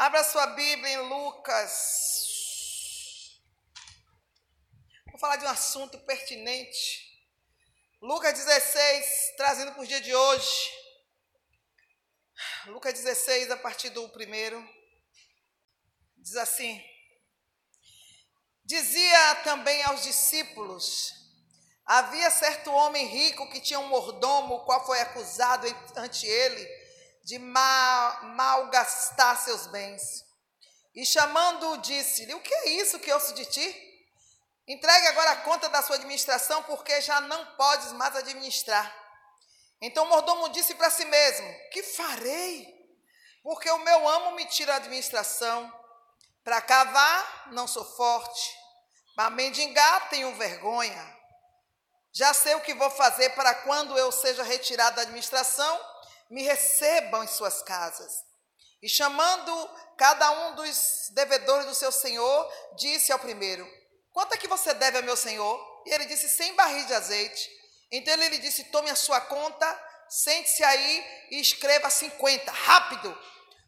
Abra sua Bíblia em Lucas. Vou falar de um assunto pertinente. Lucas 16, trazendo para o dia de hoje. Lucas 16, a partir do primeiro, diz assim: Dizia também aos discípulos: Havia certo homem rico que tinha um mordomo, o qual foi acusado ante ele de mal, malgastar seus bens. E chamando-o, disse-lhe: O que é isso que ouço de ti? Entregue agora a conta da sua administração, porque já não podes mais administrar. Então o mordomo disse para si mesmo: Que farei? Porque o meu amo me tira a administração. Para cavar, não sou forte. Para mendigar, tenho vergonha. Já sei o que vou fazer para quando eu seja retirado da administração, me recebam em suas casas. E chamando cada um dos devedores do seu senhor, disse ao primeiro: Quanto é que você deve ao meu senhor? E ele disse: Cem barris de azeite. Então ele lhe disse: Tome a sua conta, sente-se aí e escreva 50, rápido.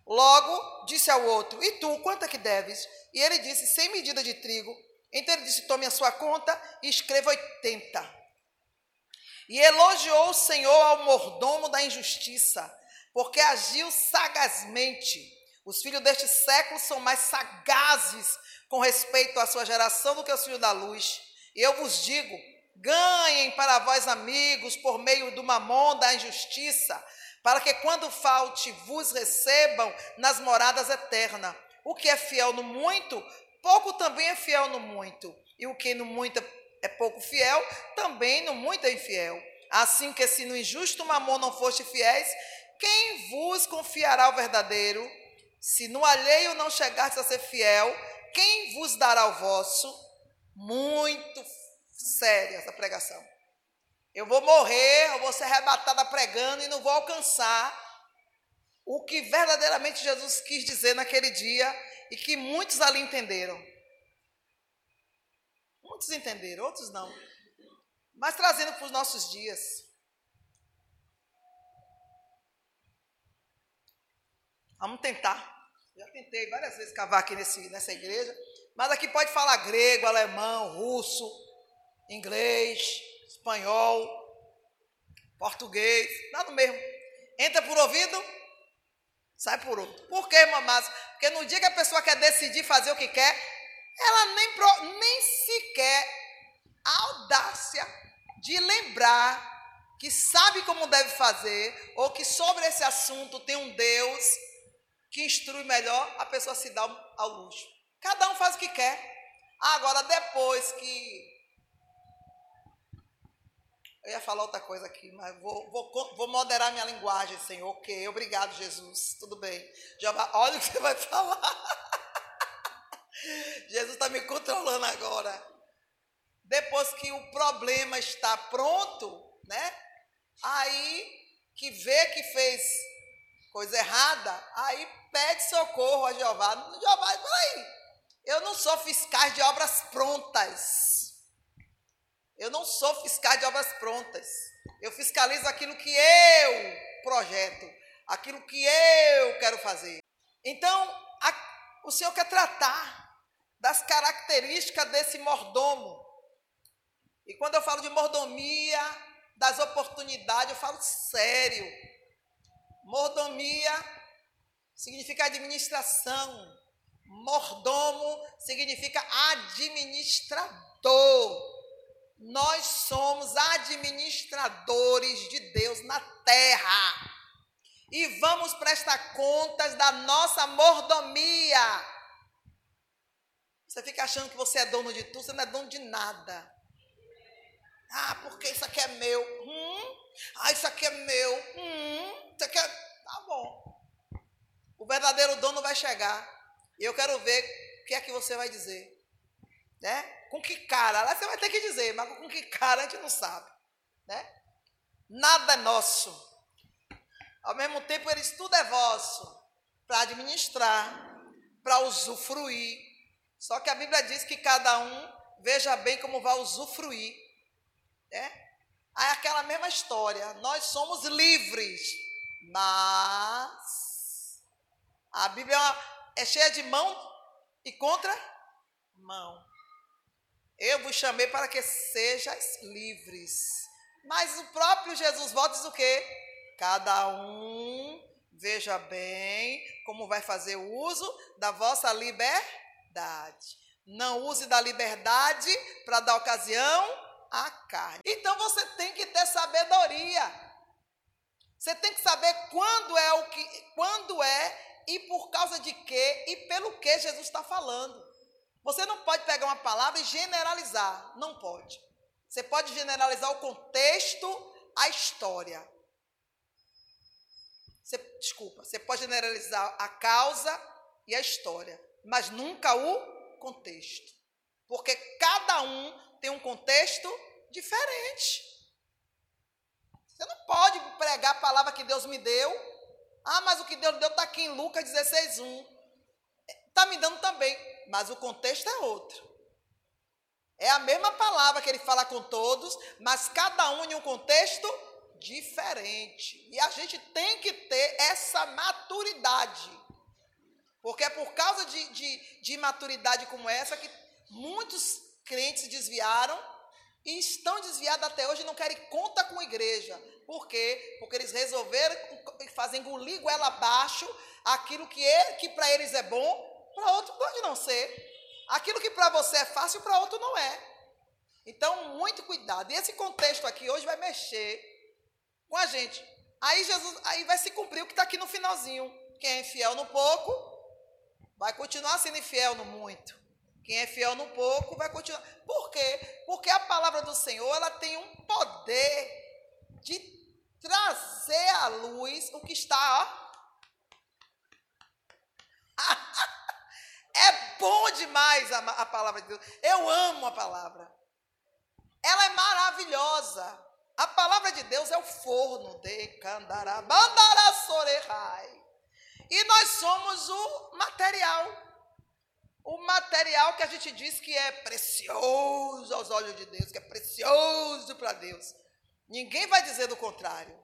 Logo disse ao outro: E tu, quanto é que deves? E ele disse: Sem medida de trigo. Então ele disse: Tome a sua conta e escreva 80. E elogiou o Senhor ao mordomo da injustiça, porque agiu sagazmente. Os filhos deste século são mais sagazes com respeito à sua geração do que os filhos da luz. Eu vos digo: ganhem para vós amigos por meio do mamon da injustiça, para que quando falte vos recebam nas moradas eternas. O que é fiel no muito, pouco também é fiel no muito. E o que no muito é pouco fiel, também no muito é infiel. Assim que se no injusto mamon não foste fiéis, quem vos confiará o verdadeiro? Se no alheio não chegastes a ser fiel, quem vos dará o vosso? Muito séria essa pregação. Eu vou morrer, eu vou ser arrebatada pregando e não vou alcançar o que verdadeiramente Jesus quis dizer naquele dia e que muitos ali entenderam. Muitos entenderam, outros não. Mas trazendo para os nossos dias. Vamos tentar. Já tentei várias vezes cavar aqui nesse, nessa igreja, mas aqui pode falar grego, alemão, russo, inglês, espanhol, português, nada mesmo. Entra por ouvido, sai por outro. Por quê, mamás? Porque no dia que a pessoa quer decidir fazer o que quer, ela nem, nem sequer a audácia de lembrar que sabe como deve fazer, ou que sobre esse assunto tem um Deus que instrui melhor, a pessoa se dá ao luxo. Cada um faz o que quer. Agora, depois que. Eu ia falar outra coisa aqui, mas vou, vou, vou moderar minha linguagem, Senhor. Ok, obrigado, Jesus. Tudo bem. Jeová, olha o que você vai falar. Jesus está me controlando agora. Depois que o problema está pronto, né? Aí que vê que fez coisa errada, aí pede socorro a Jeová. Jeová, peraí, eu não sou fiscal de obras prontas. Eu não sou fiscal de obras prontas. Eu fiscalizo aquilo que eu projeto, aquilo que eu quero fazer. Então, a, o Senhor quer tratar das características desse mordomo. E quando eu falo de mordomia, das oportunidades, eu falo sério. Mordomia significa administração. Mordomo significa administrador. Nós somos administradores de Deus na terra. E vamos prestar contas da nossa mordomia. Você fica achando que você é dono de tudo, você não é dono de nada. Ah, porque isso aqui é meu. Hum? Ah, isso aqui é meu. Hum? Isso aqui é. Tá bom. O verdadeiro dono vai chegar. E eu quero ver o que é que você vai dizer. Né? Com que cara? Lá você vai ter que dizer, mas com que cara a gente não sabe. Né? Nada é nosso. Ao mesmo tempo, eles tudo é vosso. Para administrar, para usufruir. Só que a Bíblia diz que cada um veja bem como vai usufruir. Né? Aí aquela mesma história. Nós somos livres, mas a Bíblia é cheia de mão e contra mão. Eu vos chamei para que sejais livres. Mas o próprio Jesus volta diz o quê? Cada um veja bem como vai fazer uso da vossa liberdade. Não use da liberdade para dar ocasião à carne. Então você tem que ter sabedoria. Você tem que saber quando é o que, quando é e por causa de quê e pelo que Jesus está falando. Você não pode pegar uma palavra e generalizar. Não pode. Você pode generalizar o contexto, a história. Você, desculpa, você pode generalizar a causa e a história, mas nunca o contexto. Porque cada um tem um contexto diferente. Você não pode pregar a palavra que Deus me deu. Ah, mas o que Deus deu está aqui em Lucas 16, 1. Está me dando também, mas o contexto é outro. É a mesma palavra que ele fala com todos, mas cada um em um contexto diferente. E a gente tem que ter essa maturidade. Porque é por causa de, de, de imaturidade como essa que muitos crentes se desviaram e estão desviados até hoje e não querem conta com a igreja. Por quê? Porque eles resolveram fazer engolir goela abaixo aquilo que, é, que para eles é bom, para outro pode não ser. Aquilo que para você é fácil, para outro não é. Então, muito cuidado. E esse contexto aqui hoje vai mexer com a gente. Aí Jesus, aí vai se cumprir o que está aqui no finalzinho. Quem é infiel no pouco, vai continuar sendo infiel no muito. Quem é fiel no pouco vai continuar. Por quê? Porque a palavra do Senhor ela tem um poder de trazer à luz o que está. Ó. é bom demais a, a palavra de Deus. Eu amo a palavra. Ela é maravilhosa. A palavra de Deus é o forno de Candará, E nós somos o material o material que a gente diz que é precioso aos olhos de Deus, que é precioso para Deus. Ninguém vai dizer do contrário.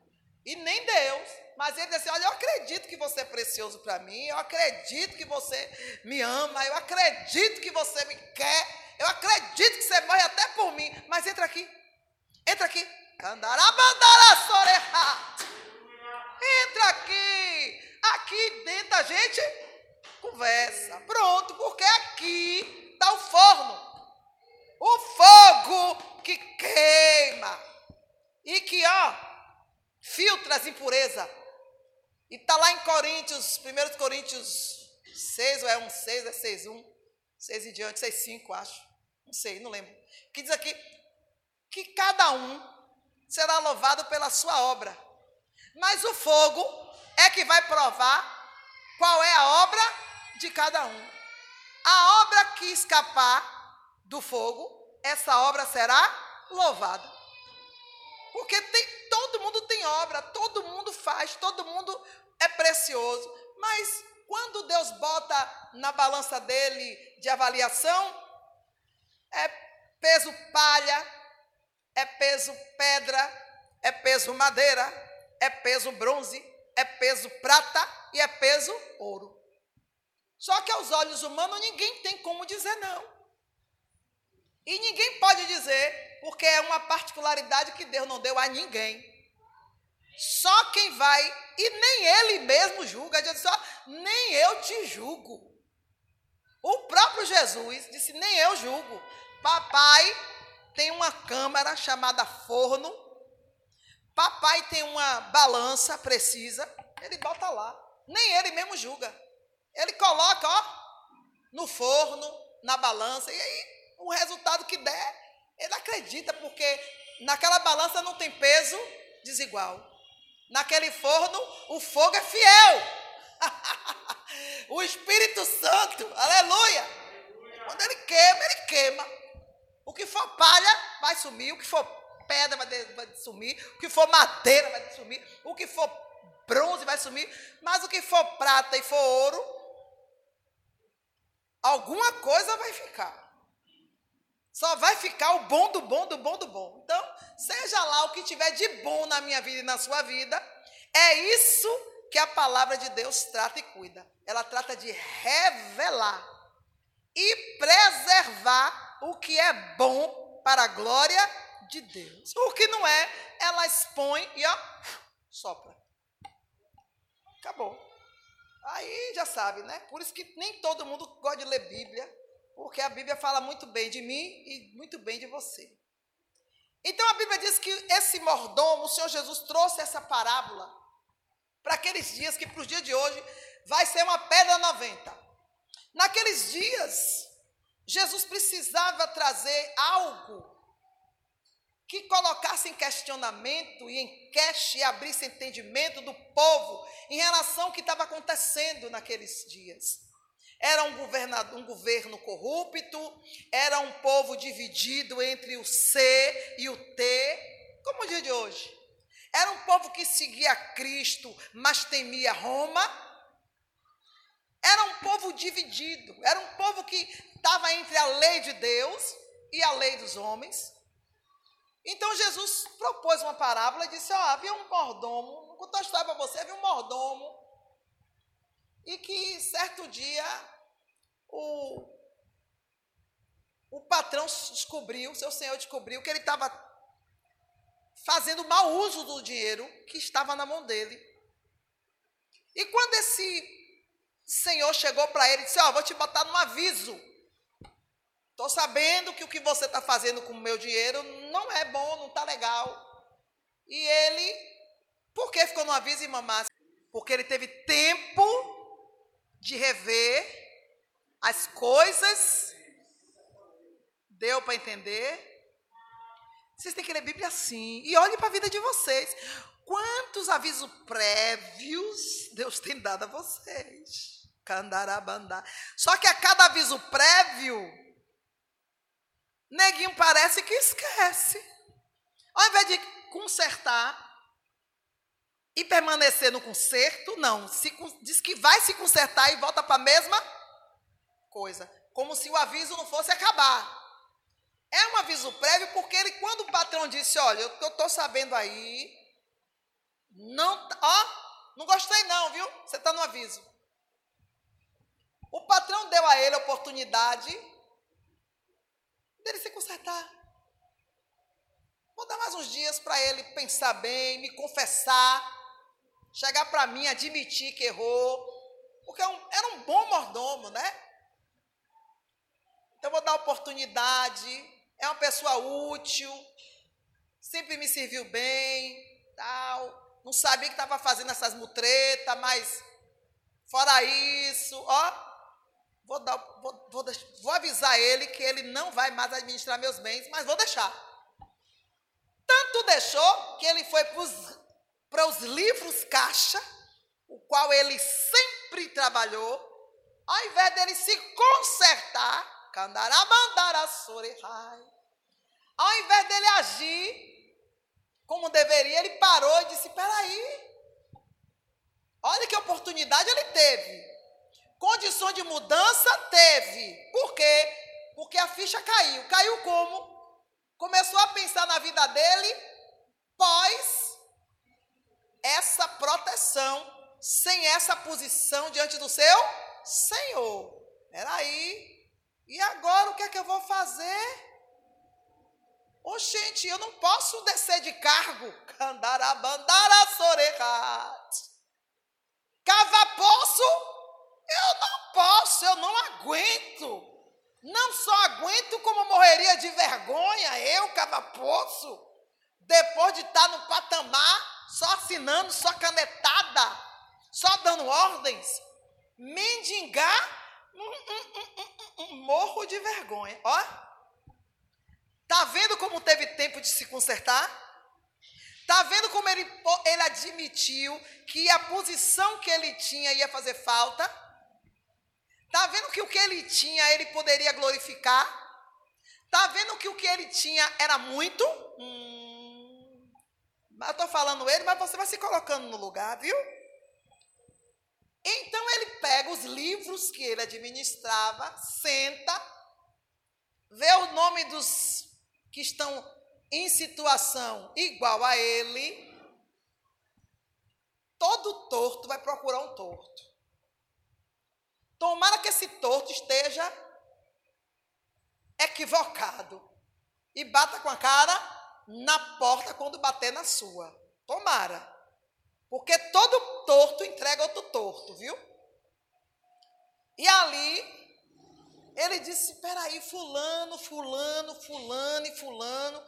E nem Deus. Mas ele diz assim: Olha, eu acredito que você é precioso para mim, eu acredito que você me ama, eu acredito que você me quer, eu acredito que você morre até por mim. Mas entra aqui, entra aqui. Entra aqui. Aqui dentro da gente Conversa. Pronto, porque aqui está o forno. O fogo que queima. E que, ó, filtra as impurezas. E está lá em Coríntios, 1 Coríntios 6, ou é um 6, é 6, 1, 6 em diante, 6, 5, acho. Não sei, não lembro. Que diz aqui que cada um será louvado pela sua obra. Mas o fogo é que vai provar qual é a obra de cada um. A obra que escapar do fogo, essa obra será louvada. Porque tem, todo mundo tem obra, todo mundo faz, todo mundo é precioso. Mas quando Deus bota na balança dele de avaliação, é peso palha, é peso pedra, é peso madeira, é peso bronze, é peso prata e é peso ouro. Só que aos olhos humanos ninguém tem como dizer não. E ninguém pode dizer, porque é uma particularidade que Deus não deu a ninguém. Só quem vai, e nem ele mesmo julga, nem eu te julgo. O próprio Jesus disse, nem eu julgo. Papai tem uma câmara chamada forno. Papai tem uma balança precisa. Ele bota lá. Nem ele mesmo julga. Ele coloca, ó, no forno, na balança, e aí o resultado que der, ele acredita, porque naquela balança não tem peso desigual. Naquele forno, o fogo é fiel. o Espírito Santo, aleluia. Quando ele queima, ele queima. O que for palha vai sumir, o que for pedra vai, sumir, o que for madeira vai sumir, o que for bronze vai sumir, mas o que for prata e for ouro alguma coisa vai ficar. Só vai ficar o bom do bom do bom do bom. Então, seja lá o que tiver de bom na minha vida e na sua vida, é isso que a palavra de Deus trata e cuida. Ela trata de revelar e preservar o que é bom para a glória de Deus. O que não é, ela expõe e ó, sopra. Acabou. Aí já sabe, né? Por isso que nem todo mundo gosta de ler Bíblia, porque a Bíblia fala muito bem de mim e muito bem de você. Então a Bíblia diz que esse mordomo, o Senhor Jesus trouxe essa parábola para aqueles dias que para os dias de hoje vai ser uma pedra 90. Naqueles dias, Jesus precisava trazer algo que colocasse em questionamento e em queixa e abrisse entendimento do povo em relação ao que estava acontecendo naqueles dias. Era um, um governo corrupto, era um povo dividido entre o C e o T, como o dia de hoje. Era um povo que seguia Cristo, mas temia Roma. Era um povo dividido, era um povo que estava entre a lei de Deus e a lei dos homens. Então Jesus propôs uma parábola e disse: Ó, havia um mordomo, vou contar a história para você, havia um mordomo, e que certo dia o, o patrão descobriu, seu senhor descobriu que ele estava fazendo mau uso do dinheiro que estava na mão dele. E quando esse senhor chegou para ele e disse: Ó, oh, vou te botar num aviso. Estou sabendo que o que você está fazendo com o meu dinheiro não é bom, não está legal. E ele, por que ficou no aviso, irmã Márcia? Porque ele teve tempo de rever as coisas. Deu para entender? Vocês têm que ler Bíblia assim. E olhe para a vida de vocês. Quantos avisos prévios Deus tem dado a vocês? Candarabandá. Só que a cada aviso prévio, Neguinho parece que esquece. Ao invés de consertar e permanecer no conserto, não. Se, diz que vai se consertar e volta para a mesma coisa. Como se o aviso não fosse acabar. É um aviso prévio porque ele, quando o patrão disse, olha, eu estou sabendo aí, não, ó, não gostei não, viu? Você está no aviso. O patrão deu a ele a oportunidade dele se consertar. Vou dar mais uns dias para ele pensar bem, me confessar, chegar para mim, admitir que errou, porque é era um bom mordomo, né? Então vou dar oportunidade, é uma pessoa útil, sempre me serviu bem, tal. Não sabia que estava fazendo essas mutretas, mas fora isso, ó, Vou, dar, vou, vou, vou avisar ele que ele não vai mais administrar meus bens, mas vou deixar. Tanto deixou que ele foi para os livros caixa, o qual ele sempre trabalhou, ao invés dele se consertar, ao invés dele agir como deveria, ele parou e disse: peraí, olha que oportunidade ele teve. Condições de mudança teve. Por quê? Porque a ficha caiu. Caiu como? Começou a pensar na vida dele pós essa proteção, sem essa posição diante do seu Senhor. Peraí. E agora o que é que eu vou fazer? Ô, gente, eu não posso descer de cargo. Candarabandara sorehat. Cava poço eu não posso, eu não aguento. Não só aguento, como morreria de vergonha, eu, cava-poço, depois de estar no patamar, só assinando, só canetada, só dando ordens. Mendigar, hum, hum, hum, morro de vergonha. Ó, tá vendo como teve tempo de se consertar? Está vendo como ele, ele admitiu que a posição que ele tinha ia fazer falta? Está vendo que o que ele tinha ele poderia glorificar? Está vendo que o que ele tinha era muito? Hum, eu estou falando ele, mas você vai se colocando no lugar, viu? Então ele pega os livros que ele administrava, senta, vê o nome dos que estão em situação igual a ele, todo torto vai procurar um torto. Tomara que esse torto esteja equivocado e bata com a cara na porta quando bater na sua. Tomara. Porque todo torto entrega outro torto, viu? E ali, ele disse: peraí, fulano, fulano, fulano e fulano.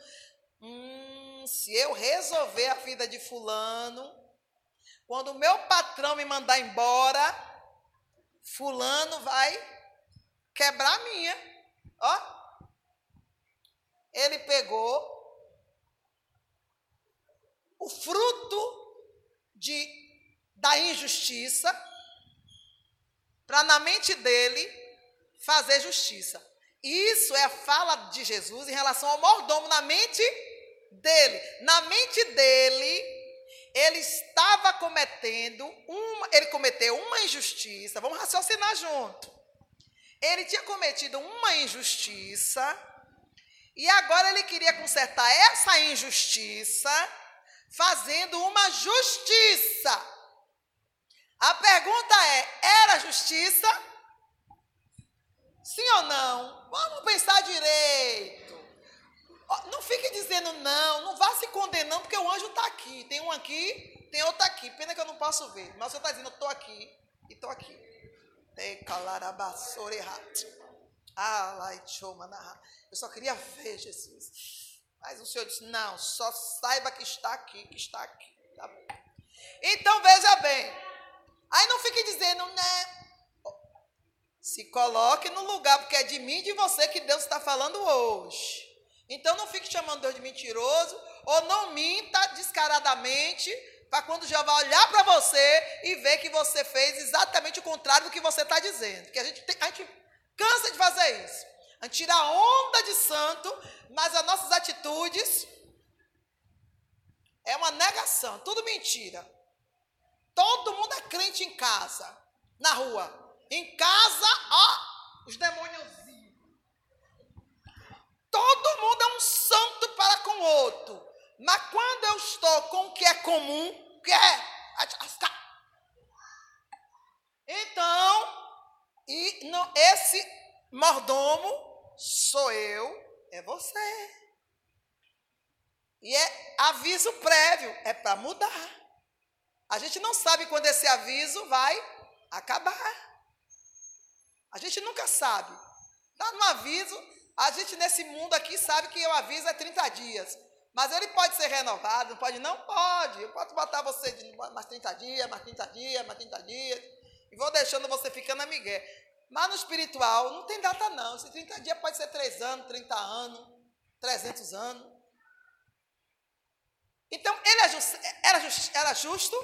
Hum, se eu resolver a vida de fulano, quando o meu patrão me mandar embora, fulano vai quebrar a minha. Ó. Ele pegou o fruto de, da injustiça para na mente dele fazer justiça. Isso é a fala de Jesus em relação ao mordomo na mente dele. Na mente dele, ele estava cometendo uma, ele cometeu uma injustiça. Vamos raciocinar junto. Ele tinha cometido uma injustiça e agora ele queria consertar essa injustiça fazendo uma justiça. A pergunta é: era justiça? Sim ou não? Vamos pensar direito. Não fique dizendo não, não vá se condenando, porque o anjo está aqui. Tem um aqui, tem outro aqui. Pena que eu não posso ver. Mas você está dizendo, eu estou aqui e estou aqui. Eu só queria ver Jesus. Mas o Senhor disse: Não, só saiba que está aqui, que está aqui. Tá então veja bem. Aí não fique dizendo, né? Se coloque no lugar, porque é de mim e de você que Deus está falando hoje. Então não fique chamando Deus de mentiroso, ou não minta descaradamente, para quando Jeová olhar para você e ver que você fez exatamente o contrário do que você está dizendo. Porque a gente, tem, a gente cansa de fazer isso. A gente tira a onda de santo, mas as nossas atitudes é uma negação, tudo mentira. Todo mundo é crente em casa, na rua. Em casa, ó, os demônios Todo mundo é um santo para com o outro. Mas quando eu estou com o que é comum, que é. Então, e não, esse mordomo sou eu, é você. E é aviso prévio, é para mudar. A gente não sabe quando esse aviso vai acabar. A gente nunca sabe. Dá um aviso, a gente nesse mundo aqui sabe que o aviso é 30 dias. Mas ele pode ser renovado, não pode? Não pode. Eu posso botar você de mais 30 dias, mais 30 dias, mais 30 dias. E vou deixando você ficando amigué. Mas no espiritual não tem data não. Esse 30 dias pode ser 3 anos, 30 anos, 300 anos. Então, ele é era, era justo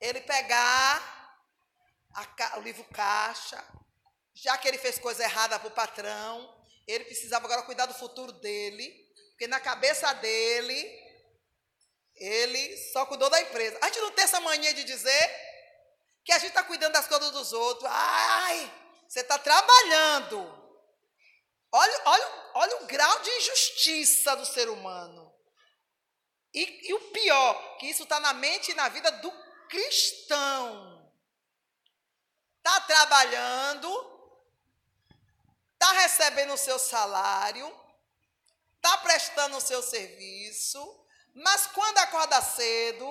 ele pegar a, o livro caixa, já que ele fez coisa errada para o patrão, ele precisava agora cuidar do futuro dele, porque na cabeça dele, ele só cuidou da empresa. A gente não tem essa mania de dizer que a gente está cuidando das coisas dos outros. Ai, você está trabalhando. Olha, olha, olha o grau de injustiça do ser humano. E, e o pior, que isso está na mente e na vida do cristão. Está trabalhando, está recebendo o seu salário, está prestando o seu serviço, mas quando acorda cedo,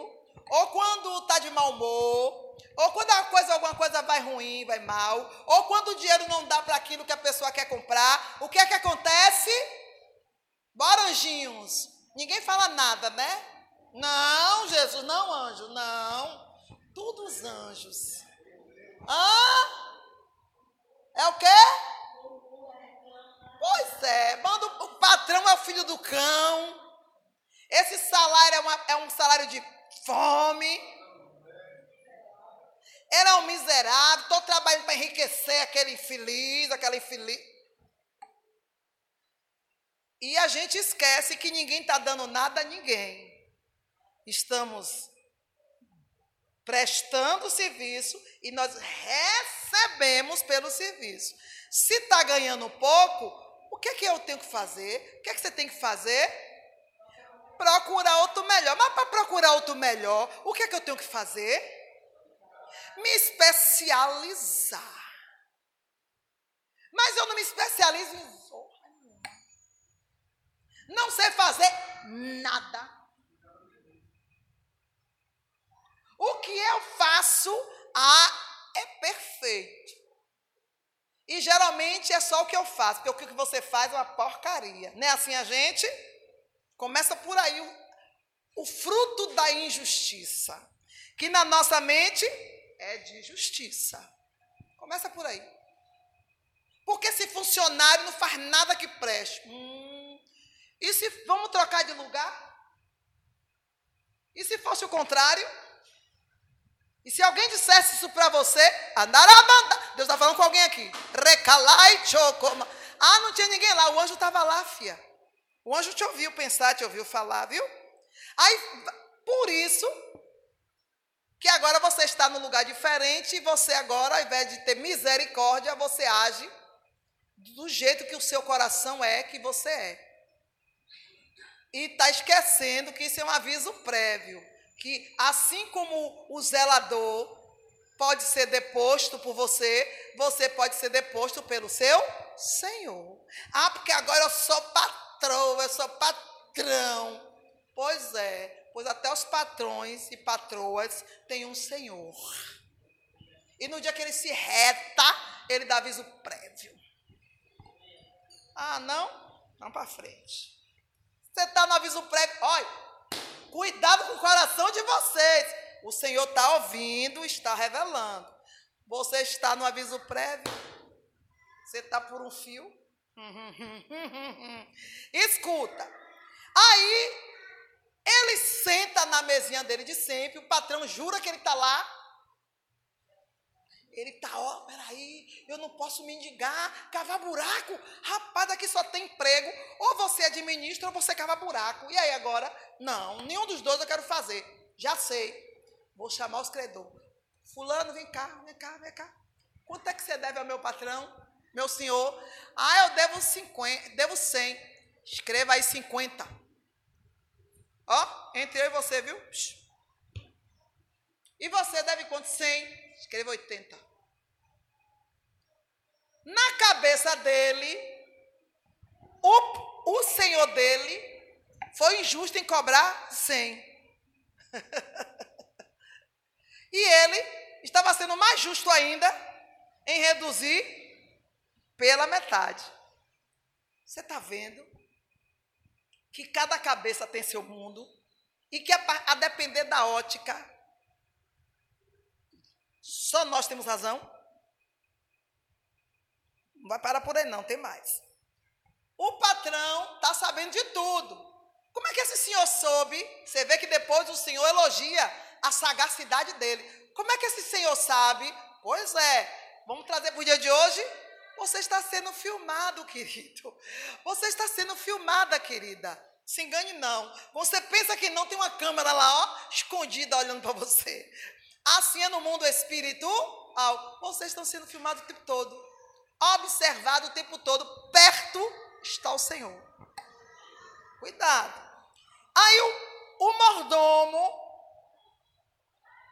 ou quando está de mau humor, ou quando a coisa, alguma coisa vai ruim, vai mal, ou quando o dinheiro não dá para aquilo que a pessoa quer comprar, o que é que acontece? Bora, anjinhos. Ninguém fala nada, né? Não, Jesus, não, anjo, não. Todos os anjos. Hã? É o quê? Pois é, manda o patrão é o filho do cão. Esse salário é, uma, é um salário de fome. É um miserável, estou trabalhando para enriquecer aquele infeliz, aquela infeliz. E a gente esquece que ninguém está dando nada a ninguém. Estamos prestando serviço e nós recebemos pelo serviço. Se está ganhando pouco, o que é que eu tenho que fazer? O que é que você tem que fazer? procurar outro melhor. Mas para procurar outro melhor, o que é que eu tenho que fazer? Me especializar. Mas eu não me especializo em zorra Não sei fazer nada. O que eu faço, ah, é perfeito. E geralmente é só o que eu faço, porque o que você faz é uma porcaria. Não é assim a gente? Começa por aí o, o fruto da injustiça, que na nossa mente é de justiça. Começa por aí. Porque se funcionário não faz nada que preste. Hum, e se vamos trocar de lugar? E se fosse o contrário? E se alguém dissesse isso para você, Deus está falando com alguém aqui. Recalai chocoma. Ah, não tinha ninguém lá, o anjo estava lá, fia. O anjo te ouviu pensar, te ouviu falar, viu? Aí, por isso, que agora você está num lugar diferente e você agora, ao invés de ter misericórdia, você age do jeito que o seu coração é, que você é. E está esquecendo que isso é um aviso prévio que assim como o zelador pode ser deposto por você, você pode ser deposto pelo seu Senhor. Ah, porque agora eu sou patroa, eu sou patrão. Pois é, pois até os patrões e patroas têm um Senhor. E no dia que ele se reta, ele dá aviso prévio. Ah, não? Vamos para frente. Você está no aviso prévio. Olha, Cuidado com o coração de vocês. O Senhor está ouvindo, está revelando. Você está no aviso prévio? Você está por um fio? Escuta. Aí, ele senta na mesinha dele de sempre, o patrão jura que ele está lá. Ele está, ó, peraí, eu não posso mendigar, cavar buraco. Rapaz, aqui só tem emprego. Ou você administra ou você cava buraco. E aí agora? Não, nenhum dos dois eu quero fazer. Já sei. Vou chamar os credores. Fulano, vem cá, vem cá, vem cá. Quanto é que você deve ao meu patrão, meu senhor? Ah, eu devo 50, devo 100. Escreva aí 50. Ó, entre eu e você, viu? E você deve quanto? 100. Escreva 80. Na cabeça dele, o, o senhor dele foi injusto em cobrar 100. e ele estava sendo mais justo ainda em reduzir pela metade. Você está vendo que cada cabeça tem seu mundo e que a, a depender da ótica, só nós temos razão? Não vai parar por aí, não, tem mais. O patrão está sabendo de tudo. Como é que esse senhor soube? Você vê que depois o senhor elogia a sagacidade dele. Como é que esse senhor sabe? Pois é, vamos trazer para o dia de hoje? Você está sendo filmado, querido. Você está sendo filmada, querida. Se engane, não. Você pensa que não tem uma câmera lá, ó, escondida, olhando para você. Assim é no mundo espiritual. Vocês estão sendo filmados o tempo todo observado o tempo todo, perto está o Senhor. Cuidado. Aí o, o mordomo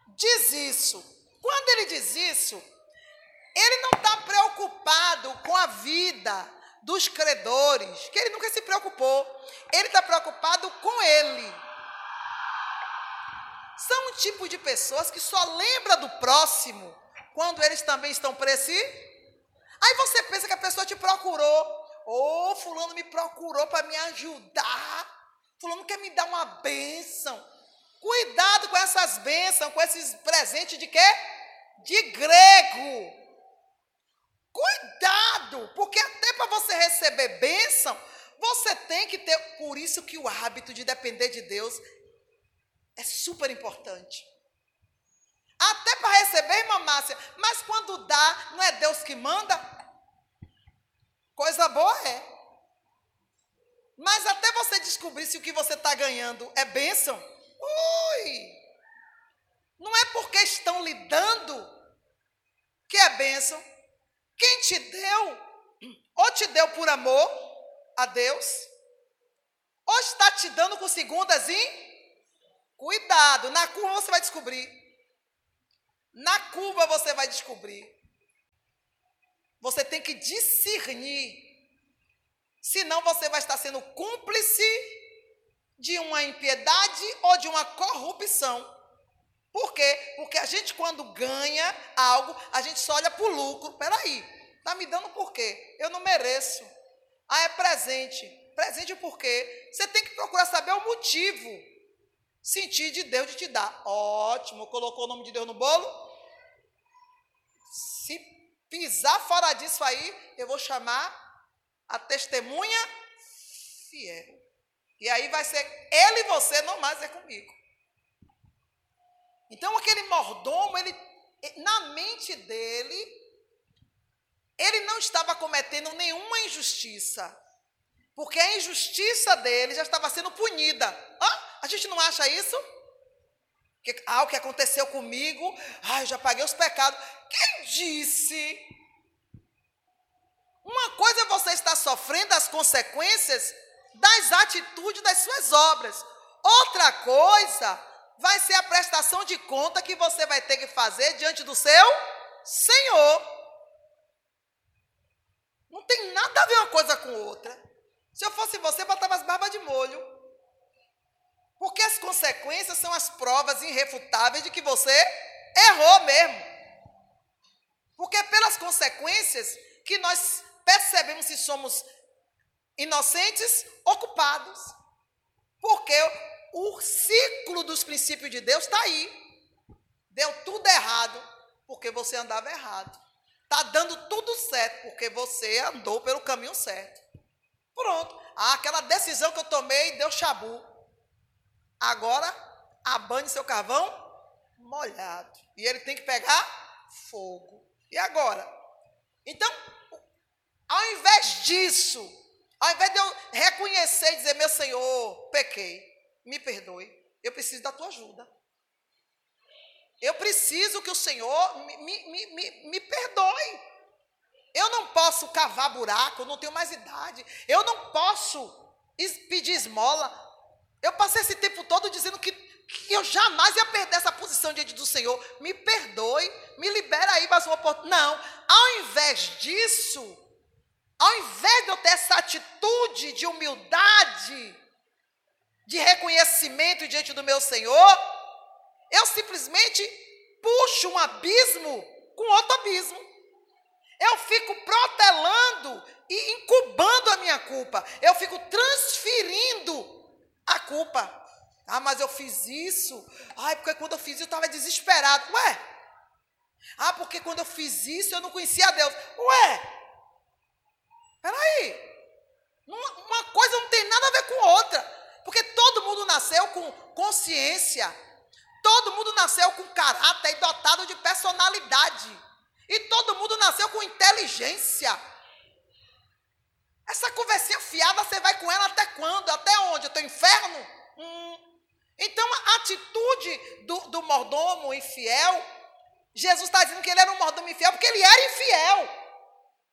diz isso. Quando ele diz isso, ele não está preocupado com a vida dos credores, que ele nunca se preocupou. Ele está preocupado com ele. São um tipo de pessoas que só lembra do próximo quando eles também estão precisando Aí você pensa que a pessoa te procurou. Ô, oh, fulano me procurou para me ajudar. Fulano quer me dar uma bênção. Cuidado com essas bênçãos, com esses presentes de quê? De grego. Cuidado, porque até para você receber bênção, você tem que ter. Por isso que o hábito de depender de Deus é super importante. Até para receber, irmã Márcia, mas quando dá, não é Deus que manda? Coisa boa é. Mas até você descobrir se o que você está ganhando é bênção, ui! Não é porque estão lhe dando que é bênção. Quem te deu, ou te deu por amor a Deus, Ou está te dando com segundas e cuidado, na curva você vai descobrir. Na curva você vai descobrir. Você tem que discernir. Senão você vai estar sendo cúmplice de uma impiedade ou de uma corrupção. Por quê? Porque a gente, quando ganha algo, a gente só olha para o lucro. Peraí, está me dando por quê? Eu não mereço. Ah, é presente. Presente por quê? Você tem que procurar saber o motivo. Sentir de Deus de te dar. Ótimo, colocou o nome de Deus no bolo? Se pisar fora disso aí, eu vou chamar a testemunha fiel. E aí vai ser ele e você, não mais é comigo. Então aquele mordomo, ele na mente dele, ele não estava cometendo nenhuma injustiça. Porque a injustiça dele já estava sendo punida. Ah, a gente não acha isso? Que, ah, o que aconteceu comigo, ah, eu já paguei os pecados. Quem disse? Uma coisa é você estar sofrendo as consequências das atitudes das suas obras. Outra coisa vai ser a prestação de conta que você vai ter que fazer diante do seu Senhor. Não tem nada a ver uma coisa com outra. Se eu fosse você, botava as barbas de molho. Porque as consequências são as provas irrefutáveis de que você errou mesmo. Porque é pelas consequências que nós percebemos se somos inocentes ocupados. Porque o ciclo dos princípios de Deus está aí. Deu tudo errado porque você andava errado. Está dando tudo certo porque você andou pelo caminho certo. Pronto. Ah, aquela decisão que eu tomei deu chabu. Agora, abane seu carvão molhado. E ele tem que pegar fogo. E agora? Então, ao invés disso, ao invés de eu reconhecer e dizer, meu Senhor, pequei, me perdoe, eu preciso da tua ajuda. Eu preciso que o Senhor me, me, me, me perdoe. Eu não posso cavar buraco, eu não tenho mais idade. Eu não posso pedir esmola. Eu passei esse tempo todo dizendo que, que eu jamais ia perder essa posição diante do Senhor. Me perdoe, me libera aí mais uma oportunidade. Não, ao invés disso, ao invés de eu ter essa atitude de humildade, de reconhecimento diante do meu Senhor, eu simplesmente puxo um abismo com outro abismo. Eu fico protelando e incubando a minha culpa. Eu fico transferindo a culpa. Ah, mas eu fiz isso. Ai, porque quando eu fiz isso eu estava desesperado. Ué? Ah, porque quando eu fiz isso eu não conhecia Deus. Ué? Peraí. Uma coisa não tem nada a ver com outra. Porque todo mundo nasceu com consciência. Todo mundo nasceu com caráter e dotado de personalidade. E todo mundo nasceu com inteligência. Essa conversinha fiada, você vai com ela até quando? Até onde? Até o inferno? Hum. Então, a atitude do, do mordomo infiel, Jesus está dizendo que ele era um mordomo infiel porque ele era infiel.